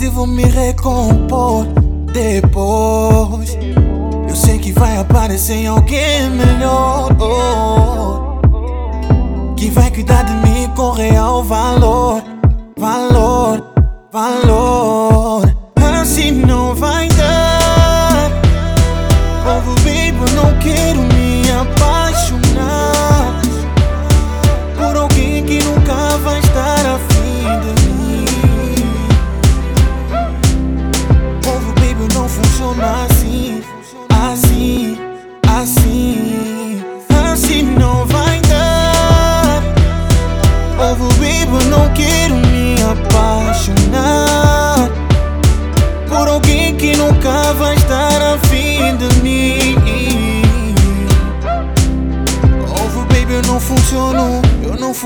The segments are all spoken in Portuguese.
vou me recompor depois. Eu sei que vai aparecer alguém melhor. Oh, que vai cuidar de mim com real valor. Valor, valor.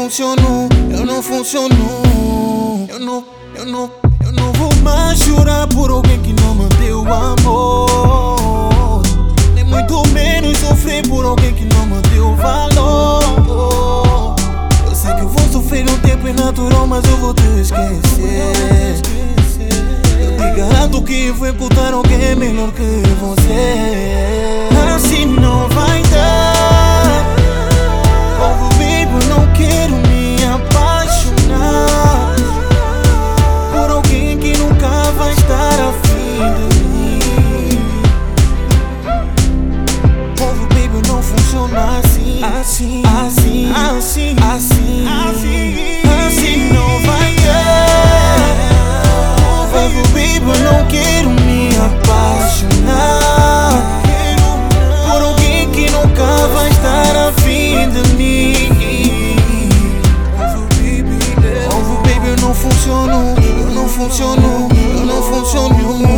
Funciono, eu não funciono. Eu não, eu não, eu não vou mais chorar por alguém que não me deu amor. Nem muito menos sofrer por alguém que não me deu valor. Eu sei que eu vou sofrer um tempo natural, mas eu vou te esquecer. Eu te garanto que vou encontrar alguém melhor que você. Assim, assim, assim, assim, não vai dar. Povo, baby, eu não quero me apaixonar por alguém que nunca vai estar afim de mim. Ovo, baby, eu não funciono, eu não funciono, eu não funciono.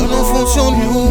Ovo, baby, eu